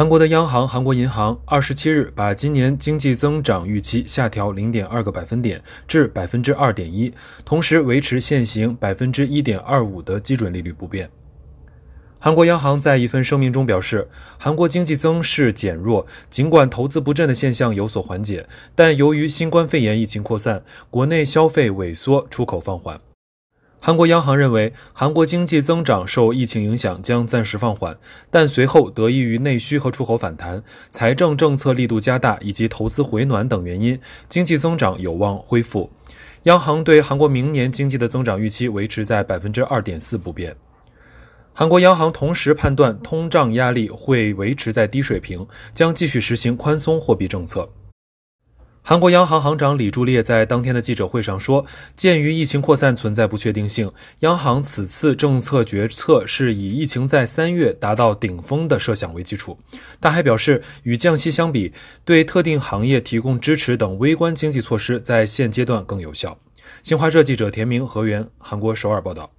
韩国的央行韩国银行二十七日把今年经济增长预期下调零点二个百分点至百分之二点一，同时维持现行百分之一点二五的基准利率不变。韩国央行在一份声明中表示，韩国经济增势减弱，尽管投资不振的现象有所缓解，但由于新冠肺炎疫情扩散，国内消费萎缩，出口放缓。韩国央行认为，韩国经济增长受疫情影响将暂时放缓，但随后得益于内需和出口反弹、财政政策力度加大以及投资回暖等原因，经济增长有望恢复。央行对韩国明年经济的增长预期维持在百分之二点四不变。韩国央行同时判断通胀压力会维持在低水平，将继续实行宽松货币政策。韩国央行行长李柱烈在当天的记者会上说：“鉴于疫情扩散存在不确定性，央行此次政策决策是以疫情在三月达到顶峰的设想为基础。”他还表示，与降息相比，对特定行业提供支持等微观经济措施在现阶段更有效。新华社记者田明、何源，韩国首尔报道。